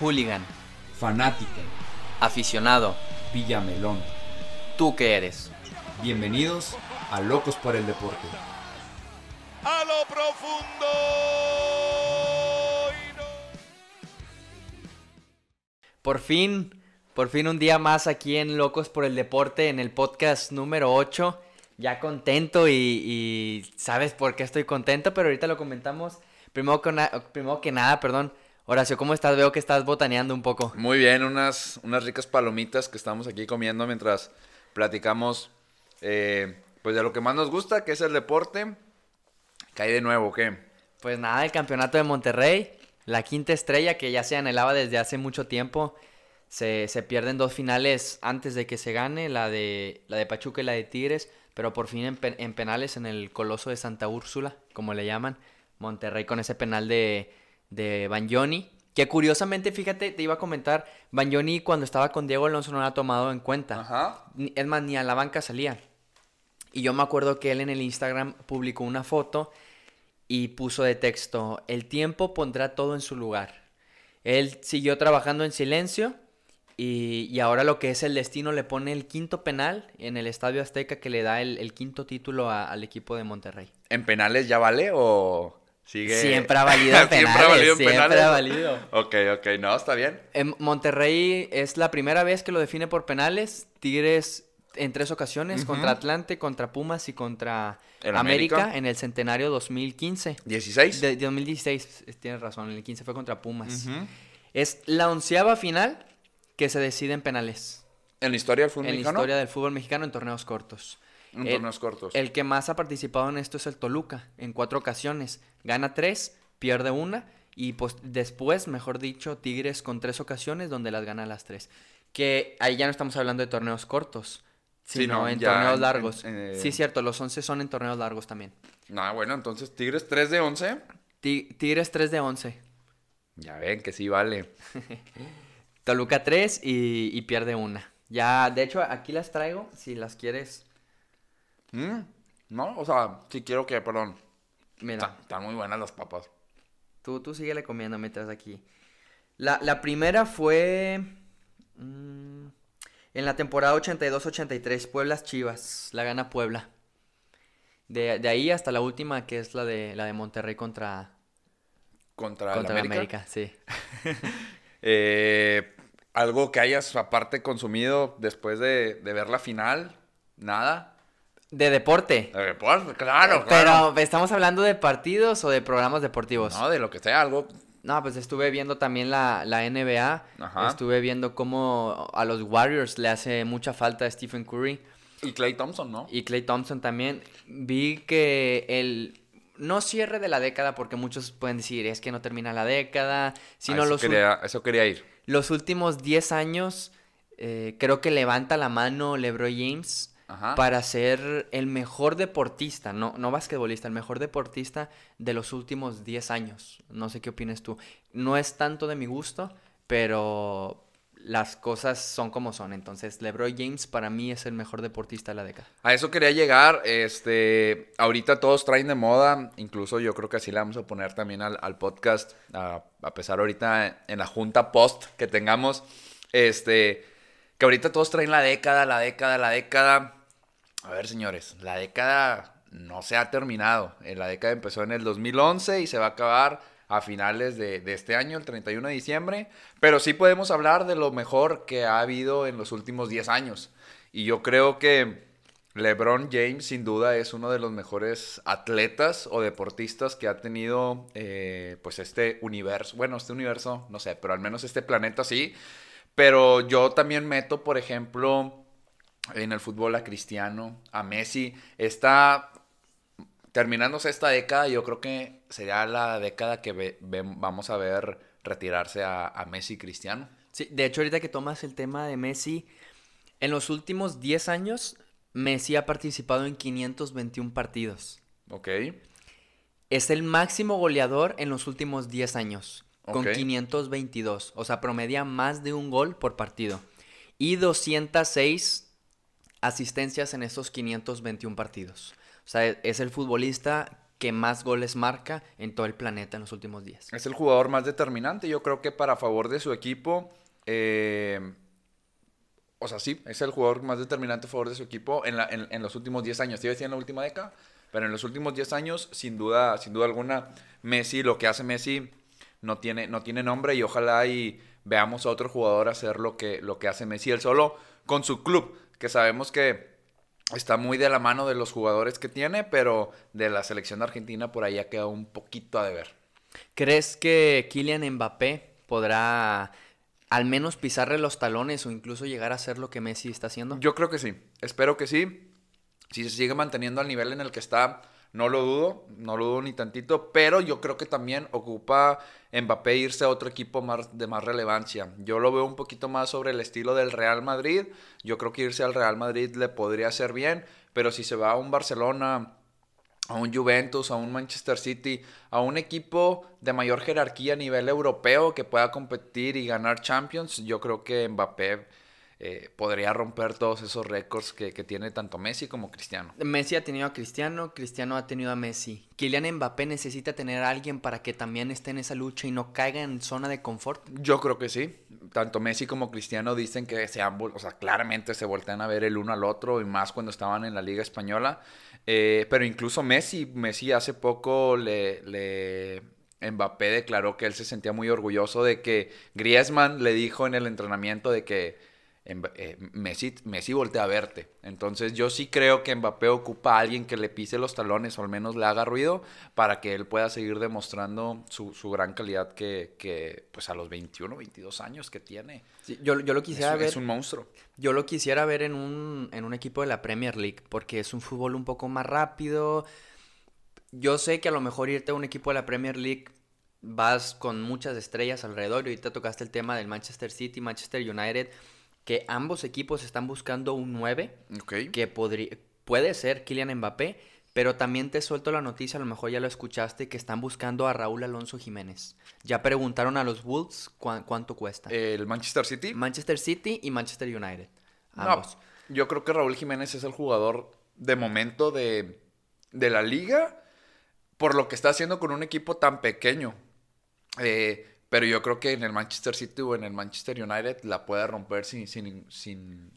Hooligan. Fanático. Aficionado. Villamelón. ¿Tú qué eres? Bienvenidos a Locos por el Deporte. a lo profundo. y no- Por fin, por fin un día más aquí en Locos por el Deporte, en el podcast número 8. Ya contento y, y sabes por qué estoy contento, pero ahorita lo comentamos. Primero que, na- primero que nada, perdón. Horacio, ¿cómo estás? Veo que estás botaneando un poco. Muy bien, unas, unas ricas palomitas que estamos aquí comiendo mientras platicamos eh, pues de lo que más nos gusta, que es el deporte. Cae de nuevo, ¿qué? Pues nada, el campeonato de Monterrey, la quinta estrella que ya se anhelaba desde hace mucho tiempo. Se, se pierden dos finales antes de que se gane, la de, la de Pachuca y la de Tigres, pero por fin en, pe- en penales en el Coloso de Santa Úrsula, como le llaman. Monterrey con ese penal de, de Bagnoni. Que curiosamente, fíjate, te iba a comentar, Bagnoni cuando estaba con Diego Alonso no lo ha tomado en cuenta. Ajá. Ni- Es más, ni a la banca salía. Y yo me acuerdo que él en el Instagram publicó una foto y puso de texto, el tiempo pondrá todo en su lugar. Él siguió trabajando en silencio y, y ahora lo que es el destino le pone el quinto penal en el Estadio Azteca que le da el, el quinto título a- al equipo de Monterrey. ¿En penales ya vale o sigue? Siempre ha valido en penales. ¿Siempre ha valido en siempre penales? ha valido. Ok, ok, no, está bien. En Monterrey es la primera vez que lo define por penales. Tigres en tres ocasiones, contra Atlante, contra Pumas y contra América, América. en el centenario 2015. ¿16? De, de 2016, es- tienes razón, el 15 fue contra Pumas. Es la onceava final que se decide en penales. ¿En la historia del fútbol en la mexicano? historia del fútbol mexicano en torneos cortos. En El- torneos cortos. El que más ha participado en esto es el Toluca, en cuatro ocasiones. Gana tres, pierde una, y pues después, mejor dicho, Tigres con tres ocasiones donde las gana las tres. Que ahí ya no estamos hablando de torneos cortos, Sí, sino no, en torneos en- largos. en- eh, Sí, cierto, los 11 son en torneos largos también. No, bueno, entonces Tigres 3 de 11. Ti- Tigres 3 de 11, Ya ven que sí vale. Toluca 3 y, y pierde una. Ya, de hecho, aquí las traigo, si las quieres. Mm, No, o sea, sí quiero que, perdón. Mira. Está- Están muy buenas las papas. Tú, tú síguele comiendo mientras aquí. La, la primera fue. mm, en la temporada 82-83, Pueblas Chivas. La gana Puebla. De, de ahí hasta la última, que es la de, la de Monterrey contra, Contra, contra el la América. América. Sí. Eh, algo que hayas aparte consumido después de, de ver la final, nada. De deporte. Eh, pues, claro, claro. Pero, ¿estamos hablando de partidos o de programas deportivos? No, de lo que sea, algo. No, pues estuve viendo también la, la NBA. Ajá. Estuve viendo cómo a los Warriors le hace mucha falta a Stephen Curry. Y Clay Thompson, ¿no? Y Clay Thompson también. Vi que el no cierre de la década, porque muchos pueden decir es que no termina la década, sino eso, los, quería, eso quería ir. los últimos 10 años, eh, creo que levanta la mano LeBron James Ajá. para ser el mejor deportista, no, no basquetbolista, el mejor deportista de los últimos 10 años. No sé qué opinas tú. No es tanto de mi gusto, pero las cosas son como son. Entonces, LeBron James para mí es el mejor deportista de la década. A eso quería llegar. Este, ahorita todos traen de moda. Incluso yo creo que así le vamos a poner también al, al podcast. A, a pesar ahorita en la junta post que tengamos. Este, que ahorita todos traen la década, la década, la década. A ver, señores, la década no se ha terminado. Eh, La década empezó en el 2011 y se va a acabar a finales de, de este año, el 31 de diciembre. Pero sí podemos hablar de lo mejor que ha habido en los últimos 10 años. Y yo creo que LeBron James sin duda es uno de los mejores atletas o deportistas que ha tenido eh, pues este universo. Bueno, este universo, no sé, pero al menos este planeta sí. Pero yo también meto, por ejemplo, en el fútbol a Cristiano, a Messi. Está terminándose esta década, yo creo que sería la década que ve- ve- vamos a ver retirarse a, a Messi y Cristiano. Sí, de hecho, ahorita que tomas el tema de Messi, en los últimos 10 años, Messi ha participado en 521 partidos. ¿Ok? Es el máximo goleador en los últimos 10 años, con Ok. 522. O sea, promedia más de un gol por partido. Y 206 asistencias en esos 521 partidos. O sea, es el futbolista que más goles marca en todo el planeta en los últimos días. Es el jugador más determinante, yo creo que para favor de su equipo. eh, o sea, sí, es el jugador más determinante a favor de su equipo en los últimos 10 años. Te iba a decir en la última década, pero en los últimos 10 años, sin duda, sin duda alguna, Messi, lo que hace Messi no tiene, no tiene nombre y ojalá y veamos a otro jugador hacer lo que, lo que hace Messi él solo con su club, que sabemos que está muy de la mano de los jugadores que tiene, pero de la selección de Argentina por ahí ha quedado un poquito a deber. ¿Crees que Kylian Mbappé podrá al menos pisarle los talones o incluso llegar a hacer lo que Messi está haciendo? Yo creo que sí. Espero que sí. Si se sigue manteniendo al nivel en el que está, no lo dudo, no lo dudo ni tantito, pero yo creo que también ocupa Mbappé irse a otro equipo de más relevancia. Yo lo veo un poquito más sobre el estilo del Real Madrid. Yo creo que irse al Real Madrid le podría hacer bien, pero si se va a un Barcelona, a un Juventus, a un Manchester City, a un equipo de mayor jerarquía a nivel europeo que pueda competir y ganar Champions, yo creo que Mbappé eh, podría romper todos esos récords que, que tiene tanto Messi como Cristiano. Messi ha tenido a Cristiano, Cristiano ha tenido a Messi. Kylian Mbappé necesita tener a alguien para que también esté en esa lucha y no caiga en zona de confort. Yo creo que sí. Tanto Messi como Cristiano dicen que se han, o sea, claramente se voltean a ver el uno al otro y más cuando estaban en la Liga Española. Eh, pero incluso Messi, Messi hace poco le, le Mbappé declaró que él se sentía muy orgulloso de que Griezmann le dijo en el entrenamiento de que eh, Messi, Messi voltea a verte. Entonces yo sí creo que Mbappé ocupa a alguien que le pise los talones o al menos le haga ruido para que él pueda seguir demostrando su, su gran calidad que, que, pues a los 21, 22 años que tiene. Sí, yo, yo lo quisiera ver. es un monstruo. Yo lo quisiera ver en un, en un equipo de la Premier League, porque es un fútbol un poco más rápido. Yo sé que a lo mejor irte a un equipo de la Premier League vas con muchas estrellas alrededor. Y ahorita tocaste el tema del Manchester City, Manchester United, que ambos equipos están buscando un 9, Ok. que podría, puede ser Kylian Mbappé, pero también te suelto la noticia, a lo mejor ya lo escuchaste, que están buscando a Raúl Alonso Jiménez. Ya preguntaron a los Wolves cuán- cuánto cuesta. El Manchester City. Manchester City y Manchester United. No, Ambos. yo creo que Raúl Jiménez es el jugador de momento de, de la liga por lo que está haciendo con un equipo tan pequeño. Eh, pero yo creo que en el Manchester City o en el Manchester United la puede romper sin, sin, sin,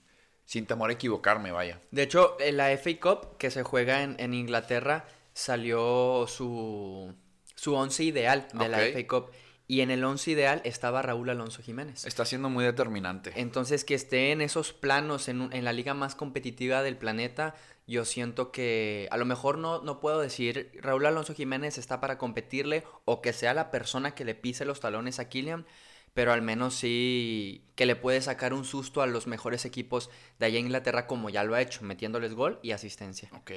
sin temor a equivocarme, vaya. De hecho, en la FA Cup que se juega en, en Inglaterra salió su, su once ideal de la. FA Cup. Y en el once ideal estaba Raúl Alonso Jiménez. Está siendo muy determinante. Entonces, que esté en esos planos, en, un- en la liga más competitiva del planeta, yo siento que a lo mejor no, no puedo decir Raúl Alonso Jiménez está para competirle o que sea la persona que le pise los talones a Kylian, pero al menos sí que le puede sacar un susto a los mejores equipos de allá en Inglaterra como ya lo ha hecho, metiéndoles gol y asistencia. Ok.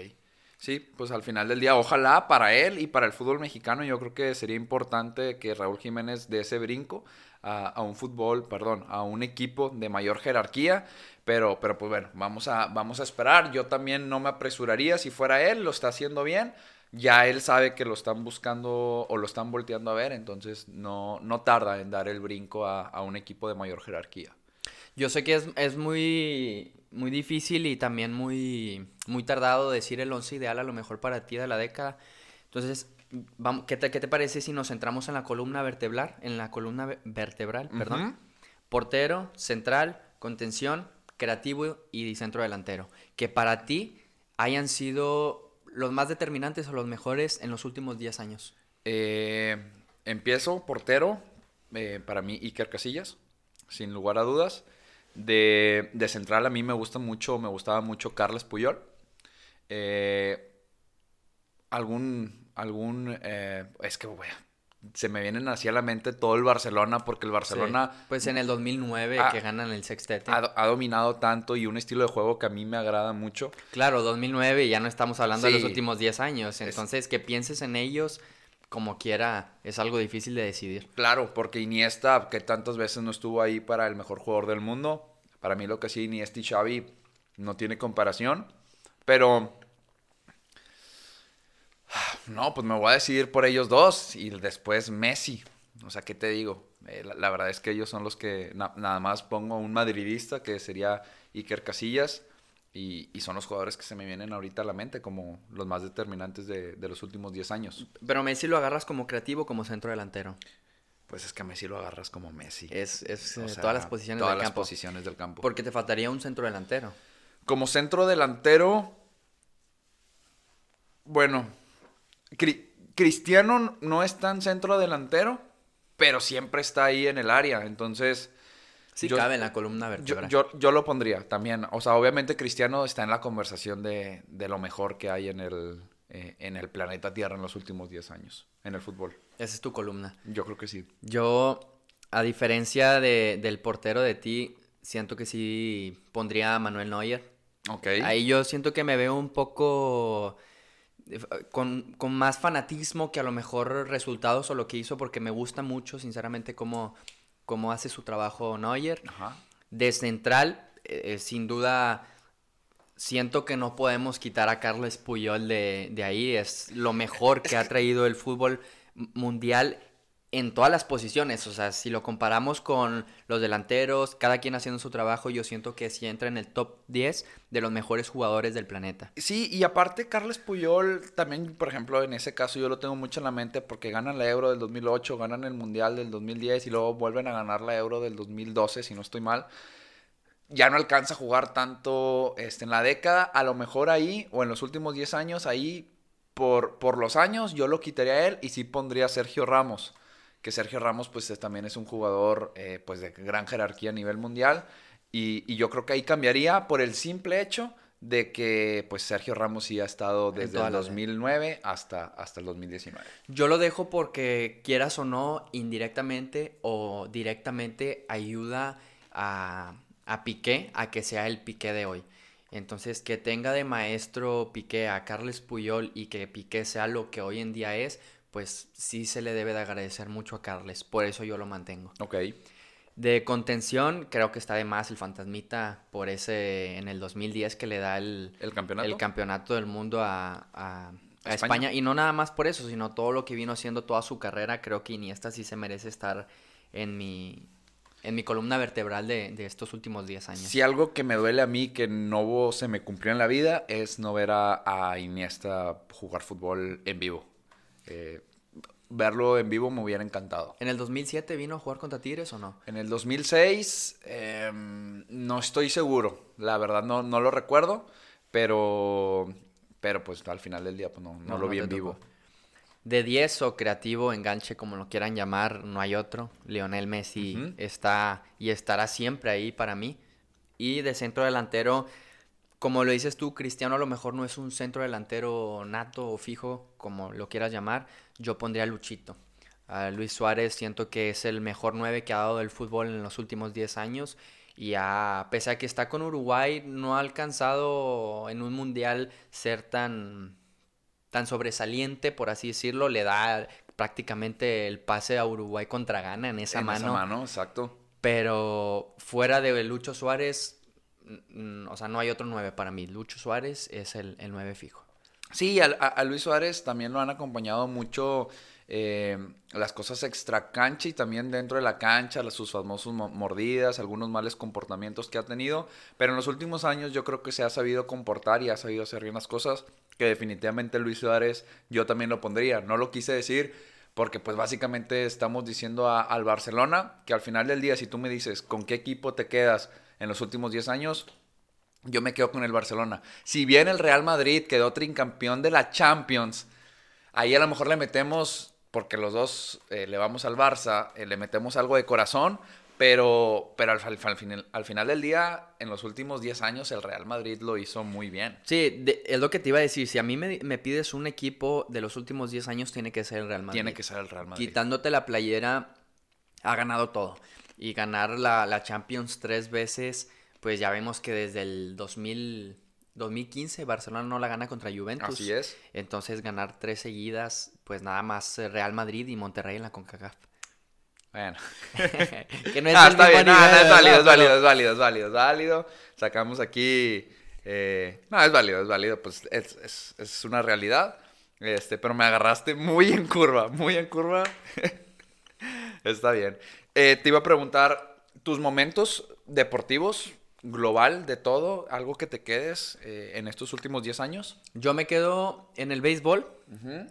Sí, pues al final del día, ojalá para él y para el fútbol mexicano, yo creo que sería importante que Raúl Jiménez dé ese brinco a, un fútbol, perdón, a un equipo de mayor jerarquía. Pero, pero pues bueno, vamos a, vamos a esperar. Yo también no me apresuraría si fuera él, lo está haciendo bien. Ya él sabe que lo están buscando o lo están volteando a ver, entonces no, no tarda en dar el brinco a, a un equipo de mayor jerarquía. Yo sé que es, es muy, muy difícil y también muy, muy tardado decir el once ideal a lo mejor para ti de la década. Entonces, vamos, ¿qué te, qué te parece si nos centramos en la columna vertebral? En la columna ve- vertebral, perdón. Ujú. Portero, central, contención, creativo y centro delantero. Que para ti hayan sido los más determinantes o los mejores en los últimos 10 años. Eh, empiezo, portero, eh, para mí Iker Casillas, sin lugar a dudas. De, de central a mí me gusta mucho, me gustaba mucho Carles Puyol. Eh, algún, algún, eh, es que bueno, se me vienen así a la mente todo el Barcelona, porque el Barcelona Sí. Pues en el 2009 Ah, que ganan el sextete. ha, ha dominado tanto y un estilo de juego que a mí me agrada mucho. Claro, 2009 y ya no estamos hablando de los últimos 10 años. Entonces, que pienses en ellos como quiera es algo difícil de decidir. Claro, porque Iniesta, que tantas veces no estuvo ahí para el mejor jugador del mundo, para mí lo que sí Iniesta y Xavi no tiene comparación, pero no, pues me voy a decidir por ellos dos y después Messi. O sea, ¿qué te digo? Eh, la, verdad es que ellos son los que na- nada más pongo un madridista que sería Iker Casillas Y, y son los jugadores que se me vienen ahorita a la mente como los más determinantes de, de los últimos 10 años. Pero Messi lo agarras como creativo o como centro delantero. Pues es que a Messi lo agarras como Messi. Es, es O eh, sea, todas las posiciones todas del las campo. posiciones del campo. Porque te faltaría un centro delantero. Como centro delantero, bueno, Cri- Cristiano no es tan centro delantero, pero siempre está ahí en el área. Entonces, Sí, Yo- cabe en la columna yo, vertebral. yo, yo lo pondría también. O sea, obviamente Cristiano está en la conversación de, de lo mejor que hay en el, eh, en el planeta Tierra en los últimos 10 años, en el fútbol. Esa es tu columna. Yo creo que sí. Yo, a diferencia de- del portero de ti, siento que sí pondría a Manuel Neuer. Ok. Ahí yo siento que me veo un poco eh, con, con más fanatismo que a lo mejor resultados o lo que hizo, porque me gusta mucho, sinceramente, cómo, cómo hace su trabajo Neuer. Ajá. De central, eh, eh, sin duda, siento que no podemos quitar a Carlos Puyol de, de ahí. Es lo mejor que ha traído el fútbol mundial en todas las posiciones. O sea, si lo comparamos con los delanteros, cada quien haciendo su trabajo, yo siento que sí entra en el top 10 de los mejores jugadores del planeta. Sí, y aparte Carles Puyol, también, por ejemplo, en ese caso yo lo tengo mucho en la mente porque ganan la Euro del 2008, ganan el Mundial del 2010 y luego vuelven a ganar la Euro del 2012, si no estoy mal. Ya no alcanza a jugar tanto este, en la década, a lo mejor ahí, o en los últimos 10 años, ahí, por, por los años, yo lo quitaría a él y sí pondría a Sergio Ramos, que Sergio Ramos pues es- también es un jugador eh, pues de gran jerarquía a nivel mundial y, y yo creo que ahí cambiaría por el simple hecho de que pues Sergio Ramos sí ha estado desde el la- 2009 hasta, hasta el 2019. Yo lo dejo porque quieras o no, indirectamente o directamente ayuda a, a Piqué a que sea el Piqué de hoy. Entonces, que tenga de maestro Piqué a Carles Puyol y que Piqué sea lo que hoy en día es, pues sí se le debe de agradecer mucho a Carles. Por eso yo lo mantengo. Ok. De contención, creo que está de más el fantasmita por ese en el 2010 que le da el, ¿El campeonato? el campeonato del mundo a, a- a ¿A España? España. Y no nada más por eso, sino todo lo que vino haciendo toda su carrera. Creo que Iniesta sí se merece estar en mi, en mi columna vertebral de, de estos últimos 10 años. Si algo que me duele a mí que no se me cumplió en la vida es no ver a, a Iniesta jugar fútbol en vivo. Eh, verlo en vivo me hubiera encantado. ¿En el 2007 vino a jugar contra Tigres o no? En el 2006, em, no estoy seguro, la verdad no, no lo recuerdo, pero, pero pues al final del día pues no, no No, lo vi en vivo. tocó. De 10 o creativo, enganche, como lo quieran llamar, no hay otro. Lionel Messi está y estará siempre ahí para mí. Y de centro delantero, como lo dices tú, Cristiano a lo mejor no es un centro delantero nato o fijo, como lo quieras llamar. Yo pondría a Luchito. A Luis Suárez siento que es el mejor 9 que ha dado el fútbol en los últimos 10 años. Y a, pese a que está con Uruguay, no ha alcanzado en un mundial ser tan, tan sobresaliente, por así decirlo. Le da prácticamente el pase a Uruguay contra Ghana en esa En mano. esa mano, exacto. Pero fuera de Lucho Suárez, o sea, no hay otro 9 para mí. Lucho Suárez es el, el 9 fijo. Sí, a, a- Luis Suárez también lo han acompañado mucho eh, las cosas extra cancha y también dentro de la cancha, sus famosos mo- mordidas, algunos males comportamientos que ha tenido. Pero en los últimos años yo creo que se ha sabido comportar y ha sabido hacer bien las cosas. Que definitivamente Luis Suárez yo también lo pondría. No lo quise decir porque pues básicamente estamos diciendo a- al Barcelona que al final del día si tú me dices con qué equipo te quedas en los últimos 10 años, yo me quedo con el Barcelona. Si bien el Real Madrid quedó trincampeón de la Champions, ahí a lo mejor le metemos, porque los dos eh, le vamos al Barça, eh, le metemos algo de corazón, pero, pero al, al- al final, al final del día, en los últimos 10 años, el Real Madrid lo hizo muy bien. Sí, de- es lo que te iba a decir. Si a mí me, me pides un equipo de los últimos 10 años, tiene que ser el Real Madrid. Tiene que ser el Real Madrid. Quitándote la playera, ha ganado todo. Y ganar la, la Champions tres veces, pues ya vemos que desde el 2000, 2015 Barcelona no la gana contra Juventus. Así es. Entonces ganar tres seguidas, pues nada más eh, Real Madrid y Monterrey en la CONCACAF. Bueno. que no es Ah, está bien, no, no, es válido, es válido, es válido, es válido, es válido. Sacamos aquí. eh, no, es válido, es válido, pues es, es- es una realidad. Este, pero me agarraste muy en curva, muy en curva. Está bien. Eh, te iba a preguntar, tus momentos deportivos global de todo, algo que te quedes eh, en estos últimos 10 años. Yo me quedo en el béisbol.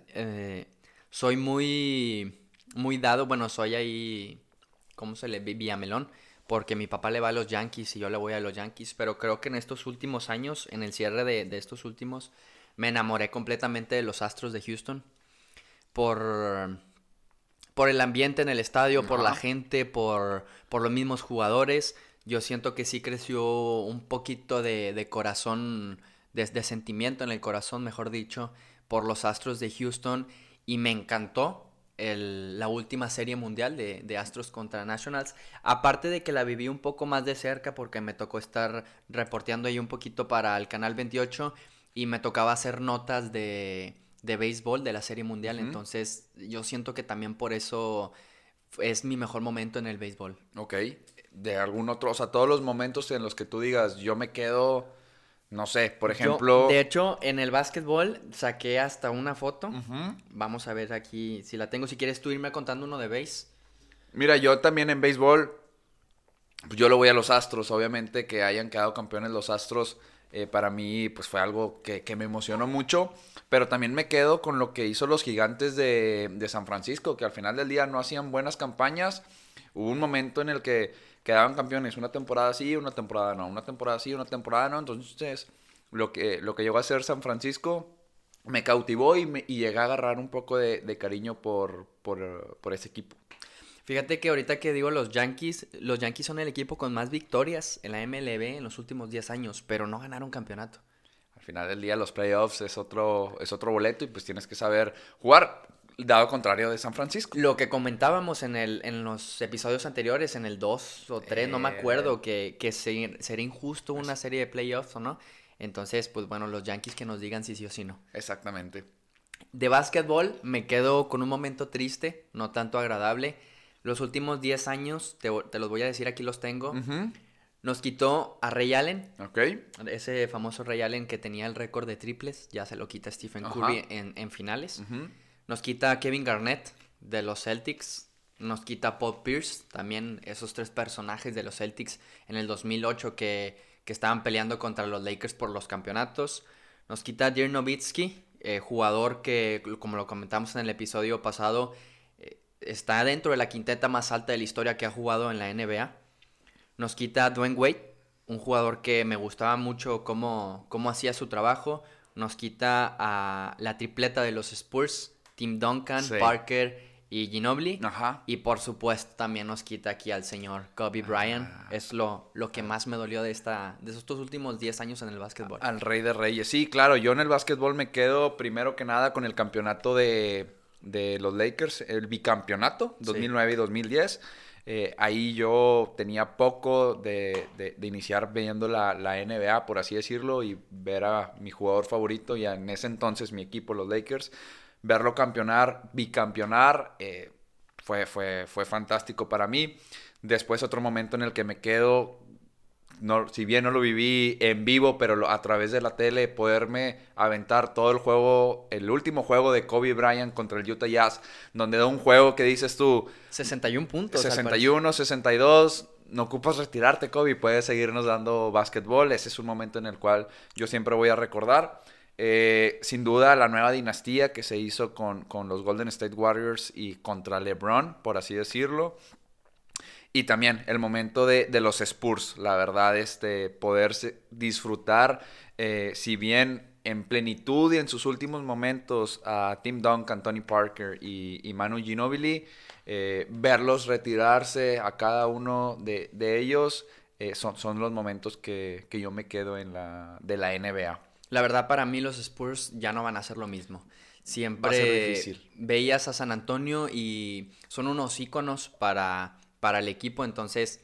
Eh, soy muy, muy dado, bueno, soy ahí, ¿cómo se le? Villamelón, porque mi papá le va a los Yankees y yo le voy a los Yankees, pero creo que en estos últimos años, en el cierre de, de estos últimos, me enamoré completamente de los Astros de Houston por, por el ambiente en el estadio, por la gente, por, por los mismos jugadores. Yo siento que sí creció un poquito de, de corazón, de, de sentimiento en el corazón, mejor dicho, por los Astros de Houston. Y me encantó el- la última serie mundial de, de Astros contra Nationals. Aparte de que la viví un poco más de cerca porque me tocó estar reporteando ahí un poquito para el Canal 28 y me tocaba hacer notas de, de béisbol de la serie mundial. Entonces yo siento que también por eso es mi mejor momento en el béisbol. Ok. De algún otro, o sea, todos los momentos en los que tú digas, yo me quedo, no sé, por Yo, ejemplo... de hecho, en el básquetbol saqué hasta una foto. Vamos a ver aquí si la tengo. Si quieres tú irme contando uno de base. Mira, yo también en béisbol, pues yo lo voy a los Astros, obviamente que hayan quedado campeones los Astros, eh, para mí pues fue algo que, que me emocionó mucho, pero también me quedo con lo que hizo los gigantes de, de San Francisco, que al final del día no hacían buenas campañas, hubo un momento en el que quedaban campeones, una temporada sí, una temporada no, una temporada sí, una temporada no, entonces lo que, lo que llegó a hacer San Francisco me cautivó y, me, y llegué a agarrar un poco de, de cariño por, por, por ese equipo. Fíjate que ahorita que digo los Yankees, los Yankees son el equipo con más victorias en la MLB en los últimos 10 años, pero no ganaron campeonato. Al final del día los playoffs es otro, es otro boleto y pues tienes que saber jugar, dado contrario de San Francisco. Lo que comentábamos en, el, en los episodios anteriores, en el 2 o 3, no me Eh. acuerdo, que, que se- sería injusto una serie de playoffs o no. Entonces, pues bueno, los Yankees que nos digan si sí o si no. Exactamente. De básquetbol me quedo con un momento triste, no tanto agradable. Los últimos 10 años, te, te los voy a decir, aquí los tengo. Nos quitó a Ray Allen, Ok. ese famoso Ray Allen que tenía el récord de triples, ya se lo quita Stephen. Curry en, en finales. Nos quita a Kevin Garnett de los Celtics. Nos quita a Paul Pierce, también esos tres personajes de los Celtics en el 2008 que, que estaban peleando contra los Lakers por los campeonatos. Nos quita a Dirk Nowitzki, eh, jugador que, como lo comentamos en el episodio pasado, está dentro de la quinteta más alta de la historia que ha jugado en la NBA. Nos quita a Dwayne Wade, un jugador que me gustaba mucho cómo, cómo hacía su trabajo. Nos quita a la tripleta de los Spurs, Tim Duncan, Sí. Parker y Ginobili. Ajá. Y por supuesto también nos quita aquí al señor Kobe Bryant. Ah. Es lo, lo que más me dolió de, esta, de estos últimos 10 años en el básquetbol. Al rey de reyes. Sí, claro, yo en el básquetbol me quedo primero que nada con el campeonato de, de los Lakers, el bicampeonato, Sí. 2009 y 2010. Eh, ahí yo tenía poco de, de- de iniciar viendo la, la NBA, por así decirlo, y ver a mi jugador favorito, y en ese entonces mi equipo, los Lakers, verlo campeonar, bicampeonar, eh, fue, fue, fue fantástico para mí. Después otro momento en el que me quedo no, si bien no lo viví en vivo, pero lo- a través de la tele, poderme aventar todo el juego, el último juego de Kobe Bryant contra el Utah Jazz, donde da un juego que dices tú, 61 puntos. al 61, 62, no ocupas retirarte, Kobe, puedes seguirnos dando básquetbol. Ese es un momento en el cual yo siempre voy a recordar. Eh, sin duda, la nueva dinastía que se hizo con, con los Golden State Warriors y contra LeBron, por así decirlo. Y también el momento de, de los Spurs, la verdad, este, poderse disfrutar, eh, si bien en plenitud y en sus últimos momentos a Tim Duncan, Tony Parker y, y Manu Ginobili, eh, verlos retirarse a cada uno de, de ellos, eh, son, son los momentos que, que yo me quedo en la, de la NBA. La verdad, para mí los Spurs ya no van a ser lo mismo. Va a ser Siempre difícil. veías a San Antonio y son unos íconos para, para el equipo, entonces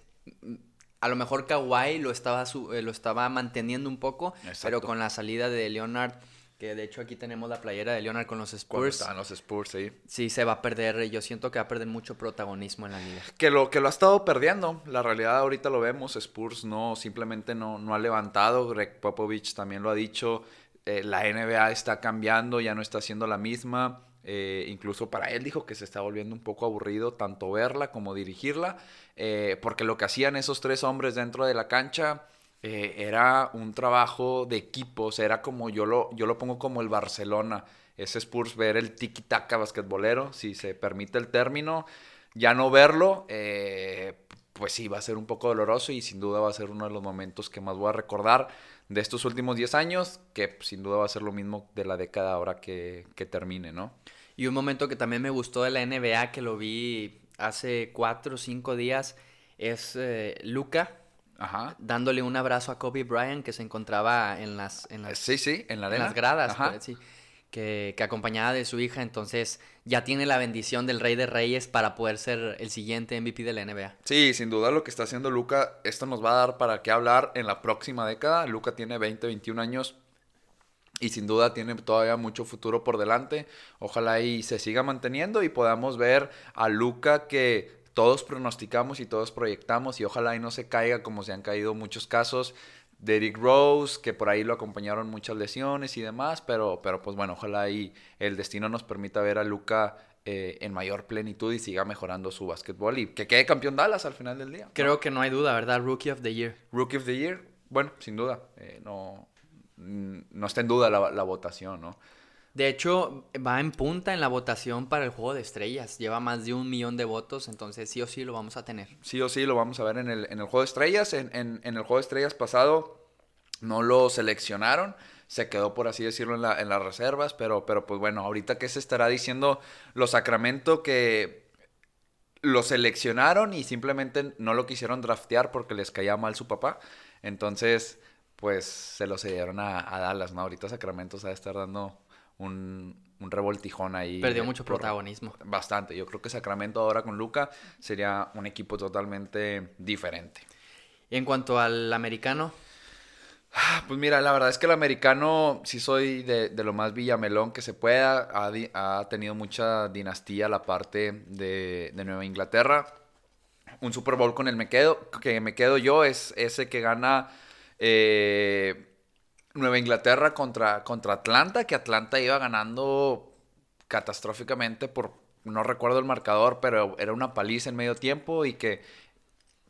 a lo mejor Kawhi lo estaba, su- eh, lo estaba manteniendo un poco, pero con la salida de Leonard, que de hecho aquí tenemos la playera de Leonard con los Spurs, estaban los Spurs ahí. sí se va a perder, yo siento que va a perder mucho protagonismo en la liga. Que lo, que lo ha estado perdiendo. La realidad ahorita lo vemos. Spurs no, simplemente no, no ha levantado. Greg Popovich también lo ha dicho. eh, la NBA está cambiando, ya no está siendo la misma. Eh, incluso para él dijo que se está volviendo un poco aburrido tanto verla como dirigirla. eh, porque lo que hacían esos tres hombres dentro de la cancha eh, era un trabajo de equipos, era como yo lo, yo lo pongo como el Barcelona, ese Spurs ver el tiki-taka basquetbolero, si se permite el término, ya no verlo, pues sí, va a ser un poco doloroso y sin duda va a ser uno de los momentos que más voy a recordar de estos últimos 10 años, que sin duda va a ser lo mismo de la década ahora que termine, ¿no? Y un momento que también me gustó de la NBA, que lo vi hace cuatro o cinco días, es eh, Luca Ajá. dándole un abrazo a Kobe Bryant que se encontraba en las, en las, Sí, sí, en la en arena. las gradas, Ajá. pues, sí, que, que acompañada de su hija, entonces ya tiene la bendición del Rey de Reyes para poder ser el siguiente MVP de la NBA. Sí, sin duda lo que está haciendo Luca, esto nos va a dar para qué hablar en la próxima década. Luca tiene 20, 21 años y sin duda tiene todavía mucho futuro por delante. Ojalá y se siga manteniendo y podamos ver a Luca que todos pronosticamos y todos proyectamos y ojalá y no se caiga como se han caído muchos casos. Derrick Rose, que por ahí lo acompañaron muchas lesiones y demás, pero, pero pues bueno, ojalá y el destino nos permita ver a Luca eh, en mayor plenitud y siga mejorando su básquetbol y que quede campeón Dallas al final del día. ¿no? Creo que no hay duda, ¿verdad? Rookie of the Year. Rookie of the Year, bueno, sin duda, eh, no, no está en duda la, la votación, ¿no? De hecho, va en punta en la votación para el Juego de Estrellas. Lleva más de un millón de votos, entonces sí o sí lo vamos a tener. Sí o sí lo vamos a ver en el, en el Juego de Estrellas. En, en- en el Juego de Estrellas pasado no lo seleccionaron. Se quedó, por así decirlo, en, la- en las reservas. Pero, pero pues bueno, ahorita que se estará diciendo los Sacramento que lo seleccionaron y simplemente no lo quisieron draftear porque les caía mal su papá. Entonces, pues se lo cedieron a, a Dallas, ¿no? Ahorita Sacramento se va a estar dando un, un revoltijón ahí. Perdió mucho por- protagonismo. Bastante. Yo creo que Sacramento ahora con Luca sería un equipo totalmente diferente. Y en cuanto al americano, Ah, Pues mira, la verdad es que el americano sí soy de, de lo más villamelón que se pueda. Ha, ha tenido mucha dinastía la parte de, de Nueva Inglaterra. Un Super Bowl con el me quedo, que me quedo yo es ese que gana eh, Nueva Inglaterra contra, contra Atlanta, que Atlanta iba ganando catastróficamente por, no recuerdo el marcador, pero era una paliza en medio tiempo y que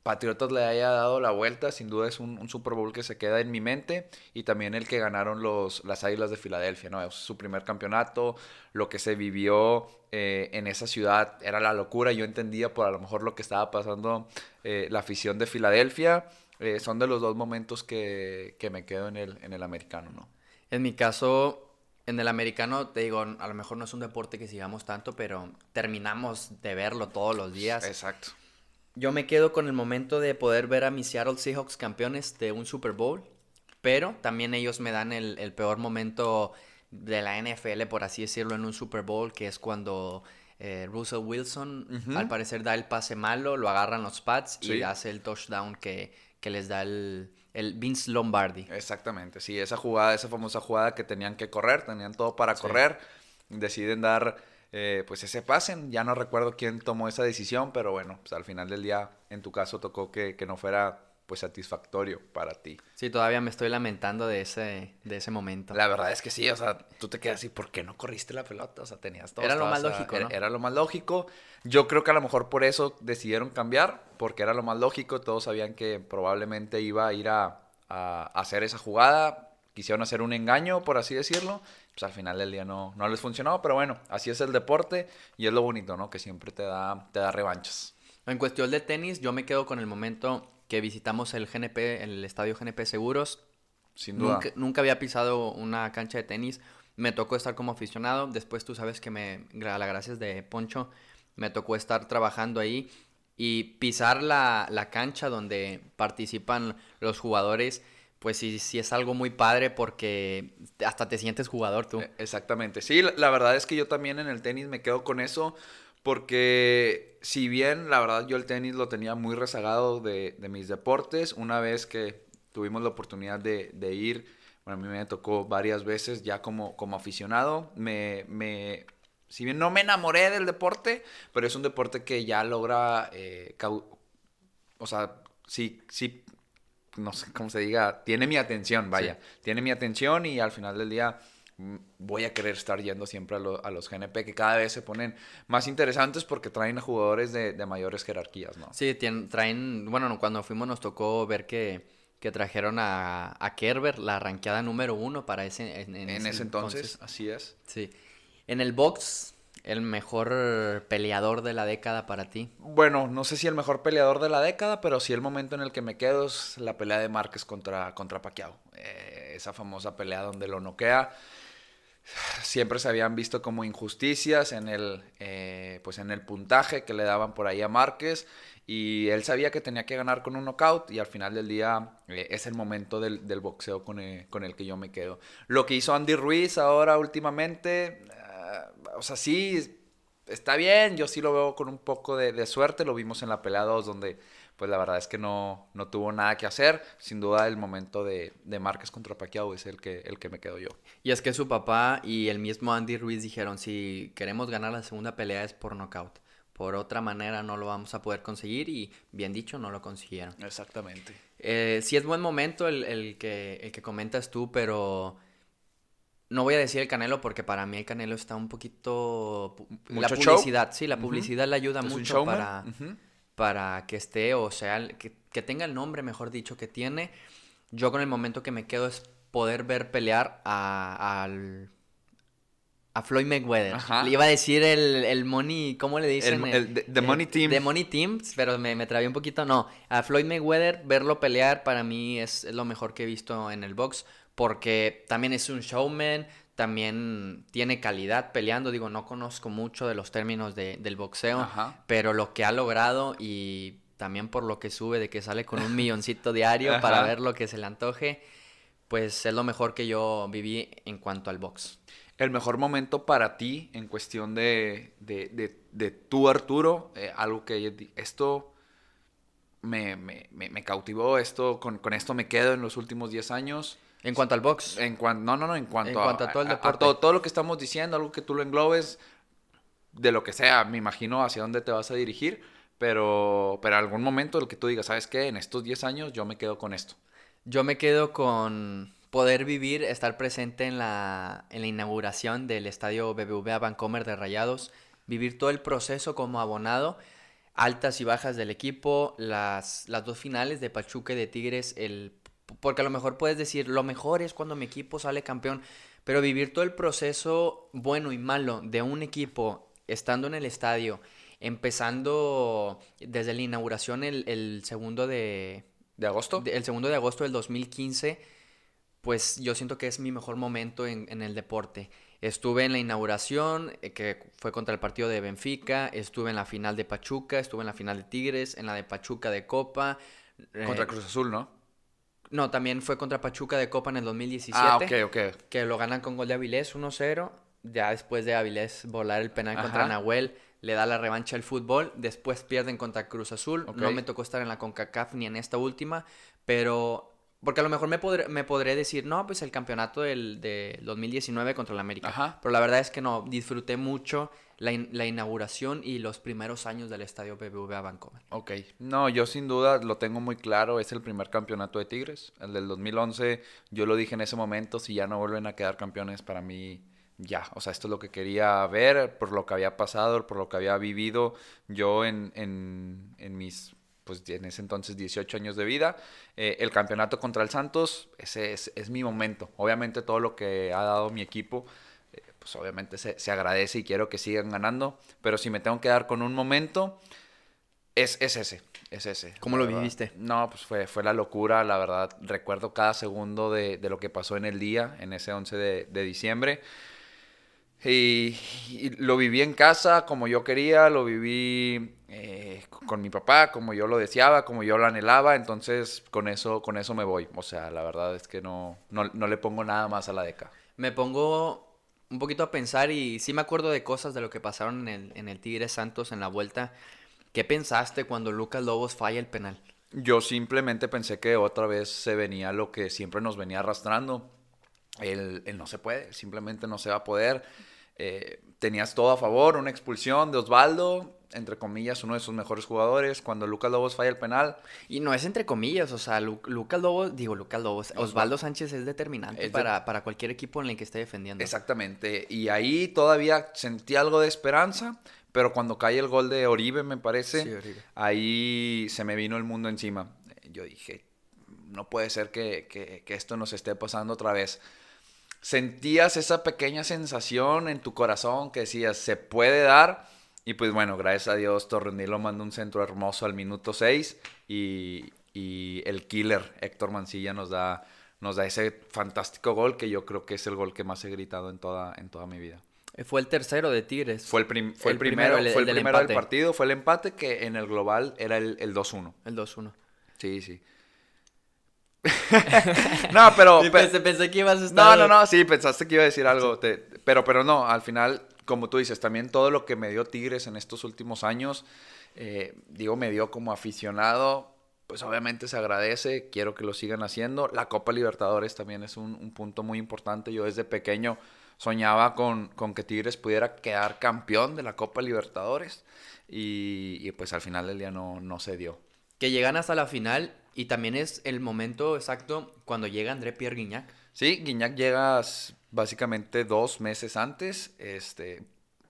Patriotas le haya dado la vuelta, sin duda es un, Super Bowl que se queda en mi mente y también el que ganaron los, las Águilas de Filadelfia, ¿no? Su primer campeonato, lo que se vivió eh, en esa ciudad era la locura, yo entendía por a lo mejor lo que estaba pasando eh, la afición de Filadelfia, eh, son de los dos momentos que, que me quedo en el, en el americano, ¿no? en mi caso, en el americano, te digo, a lo mejor no es un deporte que sigamos tanto, pero terminamos de verlo todos los días. Exacto. Yo me quedo con el momento de poder ver a mis Seattle Seahawks campeones de un Super Bowl, pero también ellos me dan el, el peor momento de la NFL, por así decirlo, en un Super Bowl, que es cuando eh, Russell Wilson al parecer da el pase malo, lo agarran los Pats y hace el touchdown que, que les da el, el Vince Lombardi. Exactamente, sí, esa jugada, esa famosa jugada que tenían que correr, tenían todo para Sí. correr, deciden dar eh, pues ese pase, ya no recuerdo quién tomó esa decisión, pero bueno, pues al final del día, en tu caso tocó que, que no fuera pues satisfactorio para ti. Sí, todavía me estoy lamentando de ese, de ese momento. La verdad es que sí, o sea, tú te quedas así, ¿por qué no corriste la pelota? O sea, tenías todo. Era lo más lógico, era, ¿no? era lo más lógico. Yo creo que a lo mejor por eso decidieron cambiar, porque era lo más lógico. Todos sabían que probablemente iba a ir a, a hacer esa jugada. Quisieron hacer un engaño, por así decirlo. Pues al final del día no, no les funcionó, pero bueno, así es el deporte y es lo bonito, ¿no? Que siempre te da, te da revanchas. En cuestión de tenis, yo me quedo con el momento que visitamos el GNP, el estadio GNP Seguros. Sin duda. Nunca, nunca había pisado una cancha de tenis. Me tocó estar como aficionado. Después tú sabes que me, gra- la gracias de Poncho, me tocó estar trabajando ahí y pisar la, la cancha donde participan los jugadores. Pues sí, sí es algo muy padre porque hasta te sientes jugador tú. Eh, Exactamente. Sí, la, la verdad es que yo también en el tenis me quedo con eso porque si bien la verdad yo el tenis lo tenía muy rezagado de, de mis deportes, una vez que tuvimos la oportunidad de, de ir, bueno, a mí me tocó varias veces ya como, como aficionado, me, me, si bien no me enamoré del deporte, pero es un deporte que ya logra, eh, o sea, sí, sí no sé cómo se diga, tiene mi atención, vaya, tiene mi atención y al final del día voy a querer estar yendo siempre a, lo- a los GNP que cada vez se ponen más interesantes porque traen a jugadores de, de mayores jerarquías, ¿no? Sí, tien- traen, bueno, no, cuando fuimos nos tocó ver que, que trajeron a, a Kerber, la ranqueada número uno para ese en, En, ese entonces, así es. Sí. En el box, el mejor peleador de la década para ti. Bueno, no sé si el mejor peleador de la década, pero sí el momento en el que me quedo es la pelea de Márquez contra, contra Pacquiao. Eh, esa famosa pelea donde lo noquea. Siempre se habían visto como injusticias en el, eh, pues en el puntaje que le daban por ahí a Márquez. Y él sabía que tenía que ganar con un knockout y al final del día eh, es el momento del, del boxeo con el, con el que yo me quedo. Lo que hizo Andy Ruiz ahora últimamente, o sea, sí, está bien, yo sí lo veo con un poco de, de, suerte, lo vimos en la pelea 2 donde pues la verdad es que no, no tuvo nada que hacer, sin duda el momento de, de Márquez contra Pacquiao es el que, el que me quedo yo. Y es que su papá y el mismo Andy Ruiz dijeron, si queremos ganar la segunda pelea es por knockout. Por otra manera no lo vamos a poder conseguir y bien dicho no lo consiguieron. Exactamente. Eh, sí es buen momento el, el, que, el que comentas tú, pero no voy a decir el Canelo porque para mí el Canelo está un poquito... ¿Mucho la publicidad, show? sí, la publicidad uh -huh. le ayuda ¿Es mucho para, uh -huh. para que esté, o sea, que, que, tenga el nombre, mejor dicho, que tiene. Yo con el momento que me quedo es poder ver pelear a, al a Floyd Mayweather. Ajá. Le iba a decir el, el Money, ¿cómo le dicen? El, el, the, the Money Team. The Money Team, pero me, me trabé un poquito. No, a Floyd Mayweather, verlo pelear para mí es, es, lo mejor que he visto en el box, porque también es un showman, también tiene calidad peleando. Digo, no conozco mucho de los términos de, del boxeo, Ajá. pero lo que ha logrado y también por lo que sube de que sale con un milloncito diario para ver lo que se le antoje, pues es lo mejor que yo viví en cuanto al box el mejor momento para ti en cuestión de, de, de, de tú, Arturo? Eh, algo que esto me, me, me, cautivó, esto con, con, esto me quedo en los últimos 10 años. En cuanto al box. En cuan, no, no, no, en cuanto, en cuanto a, todo el deporte. A, todo, todo, lo que estamos diciendo, algo que tú lo englobes, de lo que sea, me imagino hacia dónde te vas a dirigir, pero, pero algún momento el que tú digas, ¿sabes qué? En estos 10 años yo me quedo con esto. Yo me quedo con poder vivir, estar presente en la, en la inauguración del estadio BBVA Vancomer de Rayados, vivir todo el proceso como abonado, altas y bajas del equipo, las, las dos finales de Pachuca y de Tigres, el, porque a lo mejor puedes decir, lo mejor es cuando mi equipo sale campeón, pero vivir todo el proceso bueno y malo de un equipo estando en el estadio, empezando desde la inauguración el, el segundo de... ¿De agosto? De, el segundo de agosto del 2015 pues yo siento que es mi mejor momento en, en, el deporte. Estuve en la inauguración, eh, que fue contra el partido de Benfica, estuve en la final de Pachuca, estuve en la final de Tigres, en la de Pachuca de Copa. Contra eh, Cruz Azul, ¿no? No, también fue contra Pachuca de Copa en el 2017. Ah, ok, ok. Que lo ganan con gol de Avilés 1-0. Ya después de Avilés volar el penal Ajá. contra Nahuel, le da la revancha al fútbol. Después pierden contra Cruz Azul. Okay. No me tocó estar en la CONCACAF ni en esta última, pero porque a lo mejor me, podré, me podré decir, no, pues el campeonato del de 2019 contra el América. Ajá. Pero la verdad es que no, disfruté mucho la, in, la, inauguración y los primeros años del estadio BBVA Vancouver. Ok. No, yo sin duda lo tengo muy claro, es el primer campeonato de Tigres. El del 2011, yo lo dije en ese momento, si ya no vuelven a quedar campeones, para mí ya, o sea, esto es lo que quería ver, por lo que había pasado, por lo que había vivido yo en, en, en mis pues en ese entonces 18 años de vida. Eh, el campeonato contra el Santos, ese es, es, mi momento. Obviamente todo lo que ha dado mi equipo, eh, pues obviamente se, se, agradece y quiero que sigan ganando. Pero si me tengo que dar con un momento, es, es ese. Es ese. ¿Cómo lo viviste? No, pues fue, fue la locura, la verdad. Recuerdo cada segundo de, de lo que pasó en el día, en ese 11 de, de diciembre. Y, y, lo viví en casa como yo quería, lo viví eh, con mi papá como yo lo deseaba, como yo lo anhelaba, entonces con eso, con eso me voy. O sea, la verdad es que no, no, no le pongo nada más a la DECA. Me pongo un poquito a pensar y sí me acuerdo de cosas de lo que pasaron en el, en el Tigre Santos en la vuelta. ¿Qué pensaste cuando Lucas Lobos falla el penal? Yo simplemente pensé que otra vez se venía lo que siempre nos venía arrastrando. El, el no se puede, simplemente no se va a poder eh, tenías todo a favor, una expulsión de Osvaldo, entre comillas, uno de sus mejores jugadores, cuando Lucas Lobos falla el penal. Y no es entre comillas, o sea, Lu Lucas Lobos, digo Lucas Lobos, Osvaldo Sánchez es determinante es para, para cualquier equipo en el que esté defendiendo. Exactamente, y ahí todavía sentí algo de esperanza, pero cuando cae el gol de Oribe, me parece, sí, Oribe. ahí se me vino el mundo encima. Yo dije, no puede ser que, que, que esto nos esté pasando otra vez. Sentías esa pequeña sensación en tu corazón que decías, se puede dar. Y pues bueno, gracias a Dios, Torrenilo mandó un centro hermoso al minuto 6 y, y el killer Héctor Mancilla nos da, nos da ese fantástico gol que yo creo que es el gol que más he gritado en toda, en toda mi vida. Eh, Fue el tercero de Tigres. Fue el, prim- fue el, El primero, primero, el- fue el del primero del partido, fue el empate que en el global era el, el 2-1. El 2-1. Sí, sí. no, pero... Pe- pensé, pensé que ibas a estar... no, no, no, sí, pensaste que iba a decir algo. te- pero, pero no, al final, como tú dices, también todo lo que me dio Tigres en estos últimos años, eh, digo, me dio como aficionado, pues obviamente se agradece, quiero que lo sigan haciendo. La Copa Libertadores también es un, un punto muy importante. Yo desde pequeño soñaba con, con que Tigres pudiera quedar campeón de la Copa Libertadores y, y, pues al final del día no, no se dio. Que llegan hasta la final y también es el momento exacto cuando llega André Pierre Guignac. Sí, Guiñac llega básicamente dos meses antes. Este,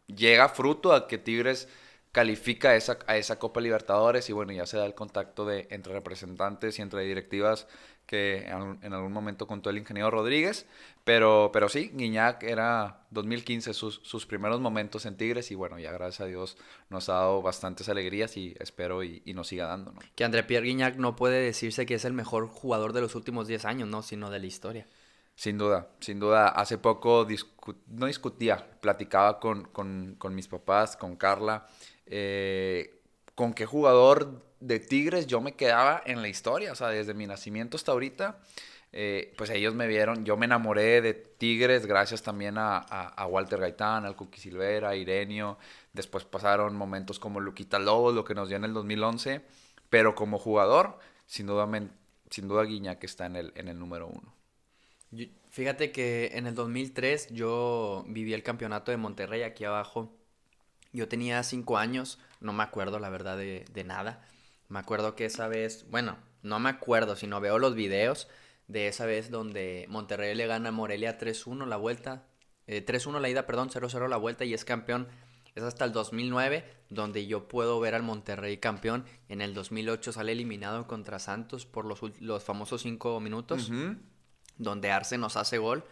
llega fruto a que Tigres califica a esa, a esa Copa Libertadores y bueno, ya se da el contacto de, entre representantes y entre directivas que en algún, en algún momento contó el ingeniero Rodríguez. Pero, pero sí, Guiñac era 2015 sus, sus primeros momentos en Tigres y bueno, ya gracias a Dios nos ha dado bastantes alegrías y espero y, y nos siga dando, ¿no? Que André Pierre Guignac no puede decirse que es el mejor jugador de los últimos 10 años, no, sino de la historia. Sin duda, sin duda. Hace poco discu- no discutía, platicaba con, con- con mis papás, con Carla, eh, con qué jugador de Tigres yo me quedaba en la historia, o sea, desde mi nacimiento hasta ahorita. eh, pues ellos me vieron, yo me enamoré de Tigres gracias también a, a- Walter Gaitán, al Cookie Silvera, a Irenio. Después pasaron momentos como Luquita Lobos, lo que nos dio en el 2011. Pero como jugador, sin duda, sin duda Guiñac está en el, en el número uno. Fíjate que en el 2003 yo viví el campeonato de Monterrey aquí abajo. Yo tenía 5 años, no me acuerdo la verdad de, de nada. Me acuerdo que esa vez, bueno, no me acuerdo, sino veo los videos de esa vez donde Monterrey le gana a Morelia 3-1 la vuelta, eh, 3-1 la ida, perdón, 0-0 la vuelta y es campeón. Es hasta el 2009 donde yo puedo ver al Monterrey campeón. En el 2008 sale eliminado contra Santos por los, los famosos 5 minutos donde Arce nos hace gol.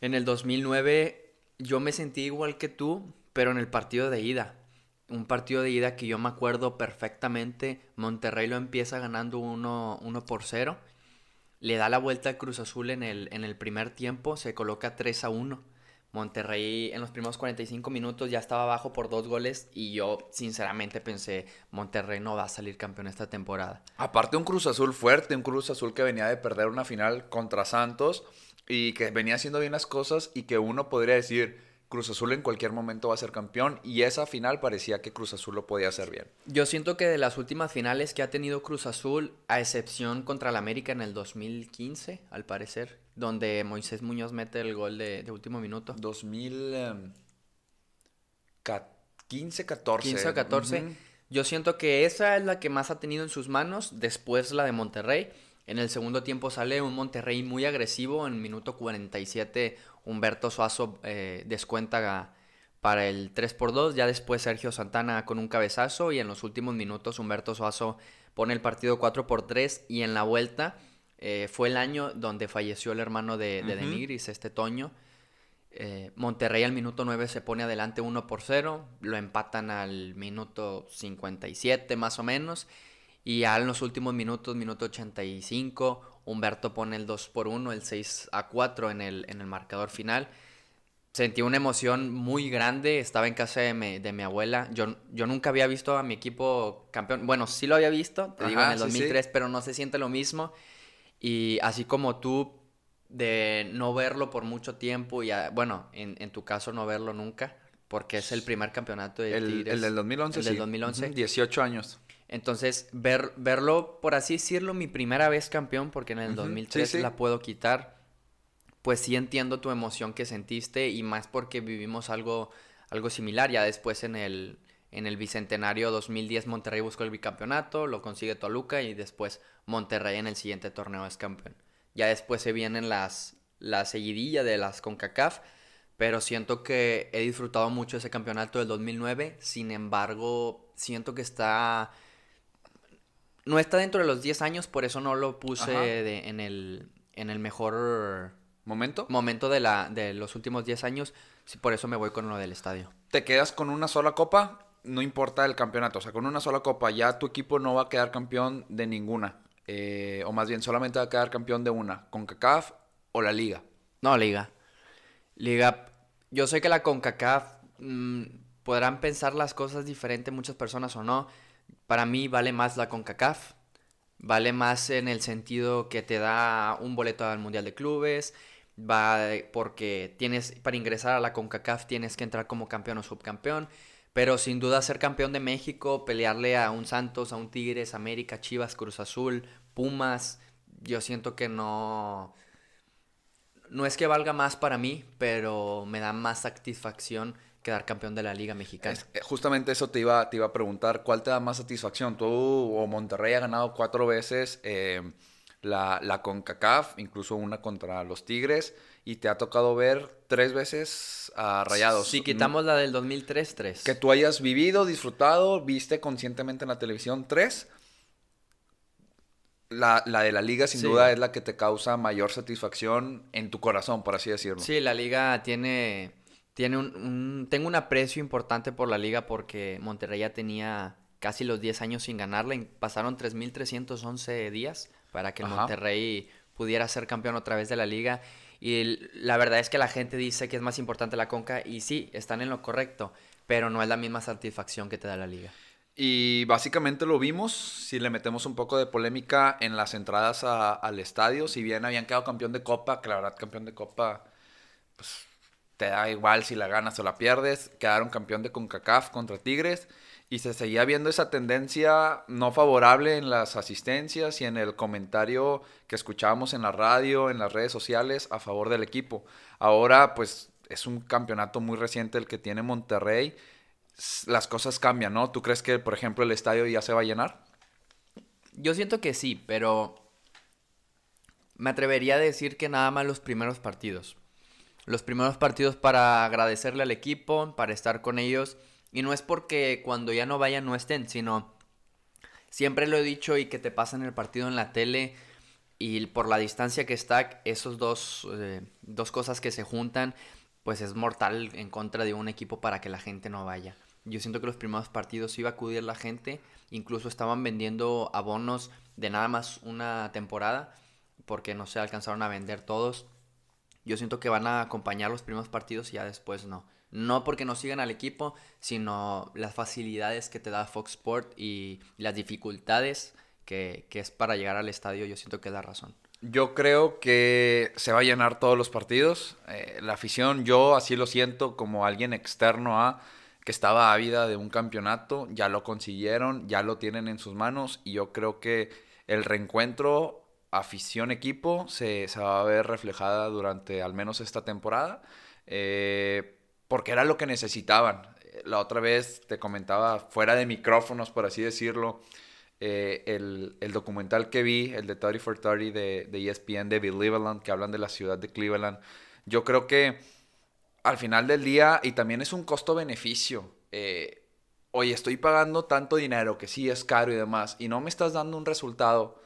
En el 2009 yo me sentí igual que tú, pero en el partido de ida. Un partido de ida que yo me acuerdo perfectamente. Monterrey lo empieza ganando 1 1 por 0. Le da la vuelta al Cruz Azul en el, en el primer tiempo. Se coloca 3 a 1. Monterrey en los primeros 45 minutos ya estaba abajo por dos goles. Y yo sinceramente pensé, Monterrey no va a salir campeón esta temporada. Aparte un Cruz Azul fuerte, un Cruz Azul que venía de perder una final contra Santos y que venía haciendo bien las cosas y que uno podría decir, Cruz Azul en cualquier momento va a ser campeón y esa final parecía que Cruz Azul lo podía hacer bien. Yo siento que de las últimas finales que ha tenido Cruz Azul, a excepción contra el América en el 2015, al parecer, donde Moisés Muñoz mete el gol de, de último minuto. 2015, 14. 15 o 14. Yo siento que esa es la que más ha tenido en sus manos, después la de Monterrey. En el segundo tiempo sale un Monterrey muy agresivo, en minuto 47 Humberto Suazo eh, descuenta para el 3 por 2, ya después Sergio Santana con un cabezazo y en los últimos minutos Humberto Suazo pone el partido 4 por 3 y en la vuelta eh, fue el año donde falleció el hermano de, de. Denigris, este Toño. Eh, Monterrey al minuto 9 se pone adelante 1 por 0, lo empatan al minuto 57 más o menos. Y ya en los últimos minutos, minuto 85, Humberto pone el 2 por 1, el 6 a 4 en el, en el marcador final. Sentí una emoción muy grande, estaba en casa de mi, de mi abuela. Yo, yo nunca había visto a mi equipo campeón. Bueno, sí lo había visto, te digo, en Ajá, el sí, sí. 2003, pero no se siente lo mismo. Y así como tú, de no verlo por mucho tiempo, y a- bueno, en, en tu caso no verlo nunca, porque es el primer campeonato de El, Tigres. el del 2011, El del sí. 2011. Ujú, 18 años. Entonces, ver, verlo, por así decirlo, mi primera vez campeón, porque en el Ujú, 2003 sí, sí. la puedo quitar, pues sí entiendo tu emoción que sentiste y más porque vivimos algo, algo similar. Ya después en el, en el Bicentenario 2010 Monterrey buscó el bicampeonato, lo consigue Toluca y después Monterrey en el siguiente torneo es campeón. Ya después se vienen las, la seguidilla de las CONCACAF, pero siento que he disfrutado mucho ese campeonato del 2009, sin embargo, siento que está no está dentro de los 10 años, por eso no lo puse de- en, el, en el mejor ¿Momento? momento de, la, de los últimos 10 años. Sí, por eso me voy con lo del estadio. te quedas con una sola copa, no importa el campeonato. O sea, con una sola copa ya tu equipo no va a quedar campeón de ninguna. Eh, o más bien, solamente va a quedar campeón de una. Con CACAF o la liga. No, Liga. Liga. Yo sé que la CONCACAF mm, podrán pensar las cosas diferentes muchas personas o no. Para mí vale más la CONCACAF. Vale más en el sentido que te da un boleto al Mundial de Clubes. Va porque tienes, para ingresar a la CONCACAF tienes que entrar como campeón o subcampeón. Pero sin duda ser campeón de México, pelearle a un Santos, a un Tigres, América, Chivas, Cruz Azul, Pumas, yo siento que no no es que valga más para mí, pero me da más satisfacción quedar campeón de la Liga Mexicana. Es- eh, justamente eso te iba, te iba a preguntar. ¿Cuál te da más satisfacción? Tú o Monterrey ha ganado cuatro veces eh, la, la CONCACAF, incluso una contra los Tigres. Y te ha tocado ver tres veces a Rayados. Si quitamos la del 2003, 3. Que tú hayas vivido, disfrutado, viste conscientemente en la televisión tres. La, la de la liga sin Sí. duda es la que te causa mayor satisfacción en tu corazón, por así decirlo. Sí, la liga tiene, tiene un, un- Tengo un aprecio importante por la liga porque Monterrey ya tenía casi los 10 años sin ganarla. Pasaron 3.311 días para que el Ajá. Monterrey pudiera ser campeón otra vez de la liga. Y el- la verdad es que la gente dice que es más importante la Conca y sí, están en lo correcto, pero no es la misma satisfacción que te da la liga. Y básicamente lo vimos, si le metemos un poco de polémica en las entradas a- al estadio, si bien habían quedado campeón de copa, que la verdad campeón de copa, pues te da igual si la ganas o la pierdes, quedaron campeón de CONCACAF contra Tigres y se seguía viendo esa tendencia no favorable en las asistencias y en el comentario que escuchábamos en la radio, en las redes sociales a favor del equipo. Ahora pues es un campeonato muy reciente el que tiene Monterrey las cosas cambian, ¿no? ¿Tú crees que, por ejemplo, el estadio ya se va a llenar? Yo siento que sí, pero me atrevería a decir que nada más los primeros partidos. Los primeros partidos para agradecerle al equipo, para estar con ellos. Y no es porque cuando ya no vayan no estén, sino siempre lo he dicho y que te pasan el partido en la tele y por la distancia que está, esos dos, eh, dos cosas que se juntan, pues es mortal en contra de un equipo para que la gente no vaya. Yo siento que los primeros partidos iba a acudir la gente, incluso estaban vendiendo abonos de nada más una temporada, porque no se alcanzaron a vender todos. Yo siento que van a acompañar los primeros partidos y ya después no. No porque no sigan al equipo, sino las facilidades que te da Fox Sport y las dificultades que, que es para llegar al estadio. Yo siento que da razón. Yo creo que se va a llenar todos los partidos. Eh, la afición, yo así lo siento como alguien externo a que estaba ávida de un campeonato, ya lo consiguieron, ya lo tienen en sus manos y yo creo que el reencuentro afición-equipo se, se va a ver reflejada durante al menos esta temporada, eh, porque era lo que necesitaban. La otra vez te comentaba fuera de micrófonos, por así decirlo, eh, el, el documental que vi, el de 30 for 30 de, de ESPN de Cleveland, que hablan de la ciudad de Cleveland. Yo creo que al final del día, y también es un costo-beneficio, eh, oye, estoy pagando tanto dinero que sí es caro y demás, y no me estás dando un resultado,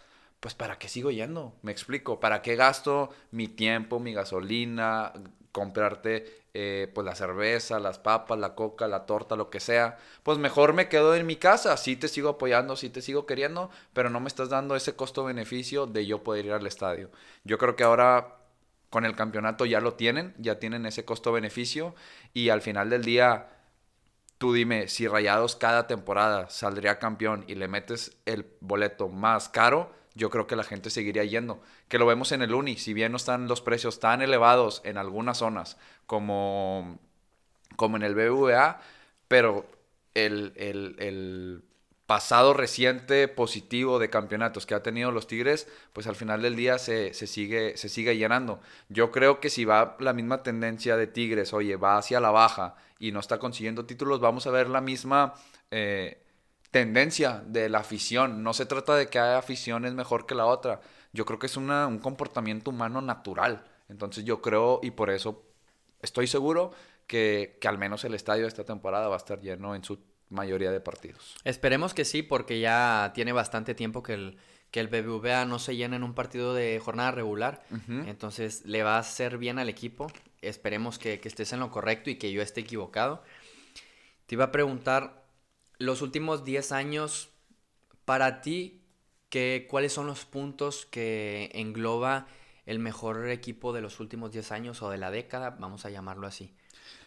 pues ¿para qué sigo yendo? Me explico, ¿para qué gasto mi tiempo, mi gasolina, comprarte eh, pues la cerveza, las papas, la coca, la torta, lo que sea? Pues mejor me quedo en mi casa, sí te sigo apoyando, sí te sigo queriendo, pero no me estás dando ese costo-beneficio de yo poder ir al estadio. Yo creo que ahora con el campeonato ya lo tienen, ya tienen ese costo-beneficio y al final del día, tú dime, si Rayados cada temporada saldría campeón y le metes el boleto más caro, yo creo que la gente seguiría yendo. Que lo vemos en el Uni, si bien no están los precios tan elevados en algunas zonas como, como en el BBVA, pero el, el, el pasado reciente positivo de campeonatos que ha tenido los Tigres, pues al final del día se, se, sigue, se sigue llenando. Yo creo que si va la misma tendencia de Tigres, oye, va hacia la baja y no está consiguiendo títulos, vamos a ver la misma eh, tendencia de la afición. No se trata de que haya afición es mejor que la otra. Yo creo que es una, un comportamiento humano natural. Entonces yo creo y por eso estoy seguro que, que al menos el estadio de esta temporada va a estar lleno en su mayoría de partidos. Esperemos que sí, porque ya tiene bastante tiempo que el, que el BBVA no se llena en un partido de jornada regular. Entonces le va a hacer bien al equipo. Esperemos que, que estés en lo correcto y que yo esté equivocado. Te iba a preguntar, los últimos 10 años, para ti, ¿qué, ¿cuáles son los puntos que engloba el mejor equipo de los últimos 10 años o de la década? Vamos a llamarlo así.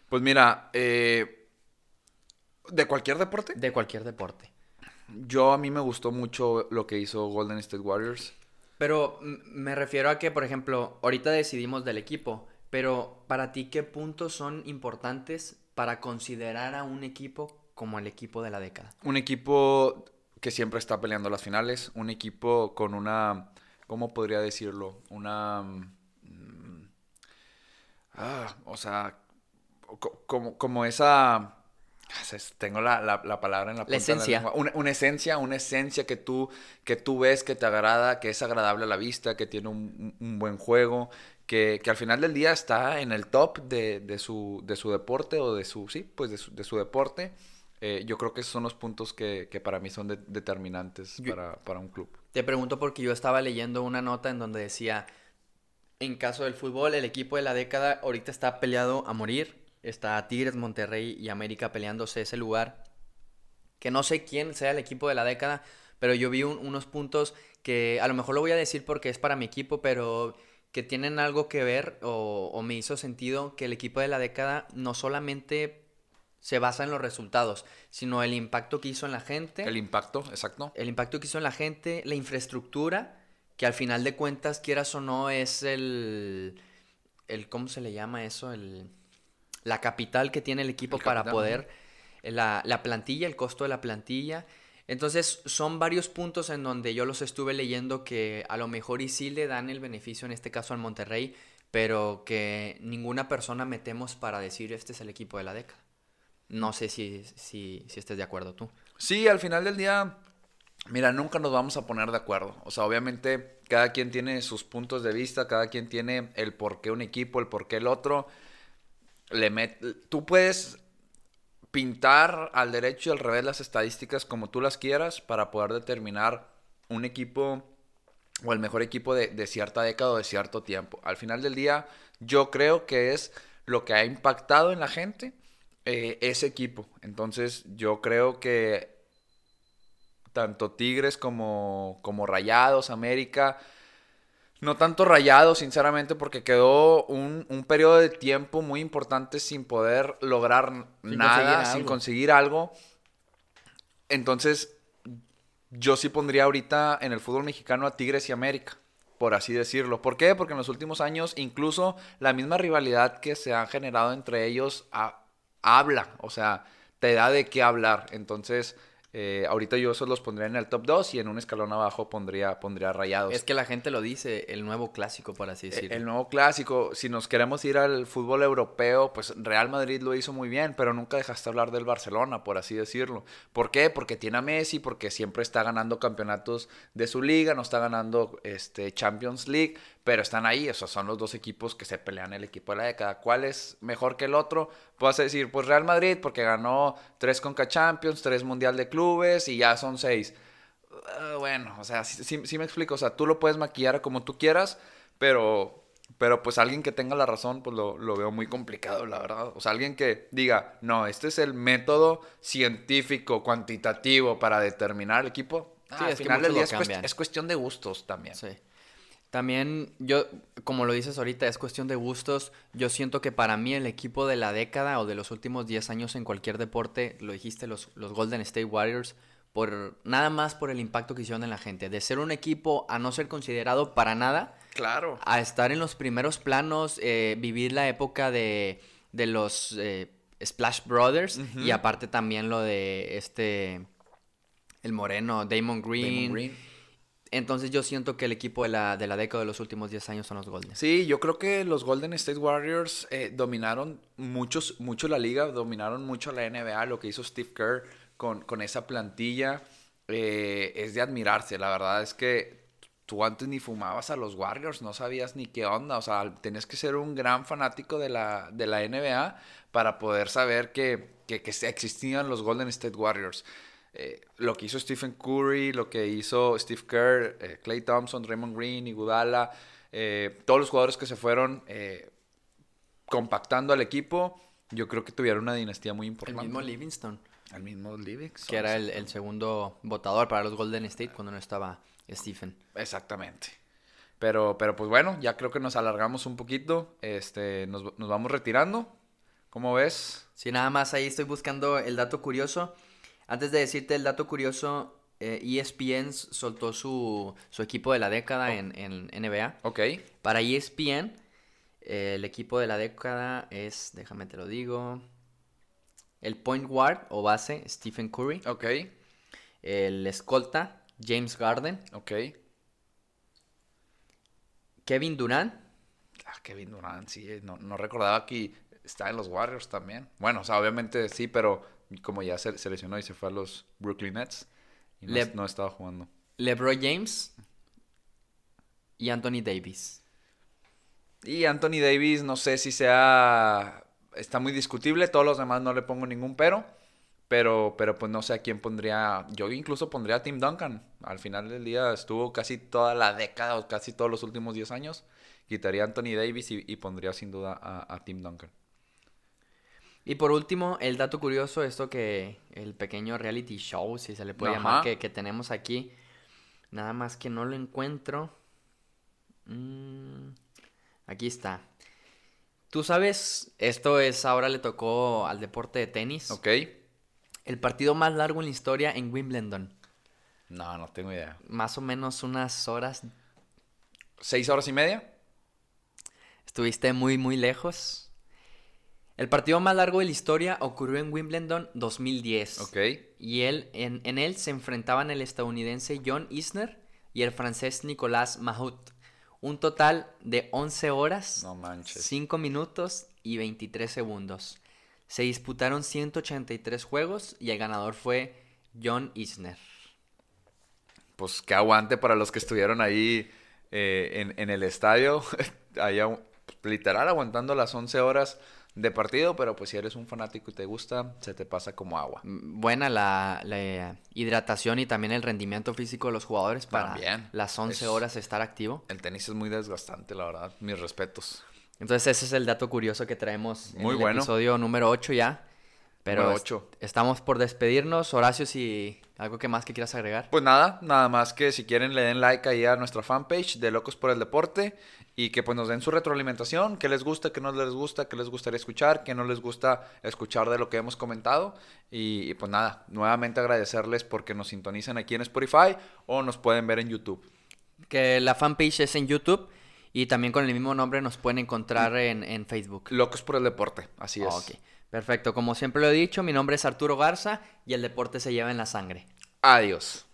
Pues mira, eh, ¿de cualquier deporte? De cualquier deporte. Yo a mí me gustó mucho lo que hizo Golden State Warriors. Pero me refiero a que, por ejemplo, ahorita decidimos del equipo, pero para ti, ¿qué puntos son importantes para considerar a un equipo como el equipo de la década? Un equipo que siempre está peleando las finales, un equipo con una, ¿cómo podría decirlo? Una... Mm, ah, o sea, como, como esa... Tengo la, la, palabra en la punta esencia. De la una, una, esencia, una esencia que tú, que tú ves, que te agrada, que es agradable a la vista, que tiene un, un buen juego, que, que, al final del día está en el top de, de, su, de su deporte o de su, sí, pues de su, de su deporte. Eh, yo creo que esos son los puntos que, que para mí son de, determinantes para, para un club. Te pregunto porque yo estaba leyendo una nota en donde decía, en caso del fútbol, el equipo de la década ahorita está peleado a morir está Tigres, Monterrey y América peleándose ese lugar. Que no sé quién sea el equipo de la década, pero yo vi unos puntos que a lo mejor lo voy a decir porque es para mi equipo, pero que tienen algo que ver o, o me hizo sentido que el equipo de la década no solamente se basa en los resultados, sino el impacto que hizo en la gente. El impacto, exacto. El impacto que hizo en la gente, la infraestructura, que al final de cuentas, quieras o no, es el, el ¿cómo se le llama eso? El, la capital que tiene el equipo para poder, eh, la, la, plantilla, el costo de la plantilla. Entonces son varios puntos en donde yo los estuve leyendo que a lo mejor y sí le dan el beneficio, en este caso al Monterrey, pero que ninguna persona metemos para decir este es el equipo de la década. No sé si, si, si estés de acuerdo tú. Sí, al final del día, mira, nunca nos vamos a poner de acuerdo. O sea, obviamente cada quien tiene sus puntos de vista, cada quien tiene el por qué un equipo, el por qué el otro le met... tú puedes pintar al derecho y al revés las estadísticas como tú las quieras para poder determinar un equipo o el mejor equipo de, cierta década o de cierto tiempo. Al final del día, yo creo que es lo que ha impactado en la gente eh, ese equipo. Entonces, yo creo que tanto Tigres como, como Rayados, América, no tanto rayado, sinceramente, porque quedó un, un periodo de tiempo muy importante sin poder lograr nada, sin conseguir algo. Entonces, yo sí pondría ahorita en el fútbol mexicano a Tigres y América, por así decirlo. ¿Por qué? Porque en los últimos años, incluso la misma rivalidad que se ha generado entre ellos habla, o sea, te da de qué hablar. Entonces, eh, ahorita yo esos los pondría en el top 2 y en un escalón abajo pondría, pondría rayados. Es que la gente lo dice, el nuevo clásico, por así e, decirlo. El nuevo clásico, si nos queremos ir al fútbol europeo, pues Real Madrid lo hizo muy bien, pero nunca dejaste hablar del Barcelona, por así decirlo. ¿Por qué? Porque tiene a Messi, porque siempre está ganando campeonatos de su liga, no está ganando este, Champions League, pero están ahí, o sea, son los dos equipos que se pelean el equipo de la década. ¿Cuál es mejor que el otro? Puedes decir, pues Real Madrid, porque ganó tres Conca Champions, tres Mundial de Clubes y ya son seis. Ah, bueno, o sea, sí, sí, me explico, o sea, tú lo puedes maquillar como tú quieras, pero, pero pues alguien que tenga la razón, pues lo, lo, veo muy complicado, la verdad. O sea, alguien que diga, no, este es el método científico, cuantitativo para determinar el equipo. Sí, ah, al final del día es, es, cuestión de gustos también. Sí. También yo, como lo dices ahorita, es cuestión de gustos. Yo siento que para mí el equipo de la década o de los últimos 10 años en cualquier deporte, lo dijiste, los, los Golden State Warriors, por nada más por el impacto que hicieron en la gente. De ser un equipo a no ser considerado para nada. Claro. A estar en los primeros planos, eh, vivir la época de, de los eh, Splash Brothers y aparte también lo de este, el moreno, Damon Green. Damon Green entonces yo siento que el equipo de la, de la década de los últimos 10 años son los Golden. Sí, yo creo que los Golden State Warriors eh, dominaron muchos, mucho la liga, dominaron mucho la NBA, lo que hizo Steve Kerr con, con esa plantilla eh, es de admirarse. La verdad es que tú antes ni fumabas a los Warriors, no sabías ni qué onda, o sea, tenías que ser un gran fanático de la, de la NBA para poder saber que, que, que existían los Golden State Warriors. Eh, lo que hizo Stephen Curry, lo que hizo Steve Kerr, eh, Clay Thompson, Raymond Green, Iguodala, eh, todos los jugadores que se fueron eh, compactando al equipo, yo creo que tuvieron una dinastía muy El importante. mismo Livingston, El mismo Livingston. que era el, el segundo votador para los Golden State cuando no estaba Stephen. Exactamente. Pero, pero pues bueno, ya creo que nos alargamos un poquito. Este, nos, nos vamos retirando. ¿Cómo ves? Sí, nada más ahí estoy buscando el dato curioso. Antes de decirte el dato curioso, eh, ESPN soltó su, su equipo de la década en, en NBA. Ok. Para E ESPN, eh, el equipo de la década es, déjame te lo digo, el point guard o base Stephen Curry, Ok. el escolta James Garden, Ok. Kevin Durant, Ah, Kevin Durant, sí. No, no recordaba que estaba en los Warriors también. Bueno, o sea, obviamente sí, pero como ya se, se lesionó y se fue a los Brooklyn Nets. Y no, Le- no estaba jugando. LeBron James y Anthony Davis. Y Anthony Davis, no sé si sea. Está muy discutible. Todos los demás no le pongo ningún pero. Pero, pero pues no sé a quién pondría. Yo incluso pondría a Tim Duncan. Al final del día estuvo casi toda la década o casi todos los últimos 10 años. Quitaría a Anthony Davis y, y pondría sin duda a, a Tim Duncan. Y por último, el dato curioso, esto que el pequeño reality show, si se le puede Ajá. llamar, que, que tenemos aquí. Nada más que no lo encuentro. Mm, aquí está. Tú sabes, esto es, ahora le tocó al deporte de tenis. ¿Ok? El partido más largo en la historia en Wimbledon. No, no tengo idea. Más o menos unas horas. ¿Seis horas y media? Estuviste muy, muy lejos. El partido más largo de la historia ocurrió en Wimbledon 2010. Ok. Y él, en, en él se enfrentaban el estadounidense John Isner y el francés Nicolas Mahut. Un total de 11 horas, No manches. 5 minutos y 23 segundos. Se disputaron 183 juegos y el ganador fue John Isner. Pues que aguante para los que estuvieron ahí eh, en, en el estadio. agu- literal aguantando las 11 horas de partido. Pero pues si eres un fanático y te gusta, se te pasa como agua. Mm, Buena la, la hidratación y también el rendimiento físico de los jugadores para También. las 11 Es- horas estar activo. El tenis es muy desgastante, la verdad. Mis respetos. Entonces ese es el dato curioso que traemos en Muy el bueno. episodio número 8 ya. Pero est- ocho. estamos por despedirnos. Horacio, si algo que más que quieras agregar. Pues nada, nada más que si quieren le den like ahí a nuestra fanpage de Locos por el Deporte y que pues nos den su retroalimentación, qué les gusta, qué no les gusta, qué les gustaría escuchar, qué no les gusta escuchar de lo que hemos comentado y, y, pues nada, nuevamente agradecerles porque nos sintonizan aquí en Spotify o nos pueden ver en YouTube. Que la fanpage es en YouTube y también con el mismo nombre nos pueden encontrar en, en Facebook. Locos por el Deporte, así es. Perfecto. Como siempre lo he dicho, mi nombre es Arturo Garza y el deporte se lleva en la sangre. Adiós.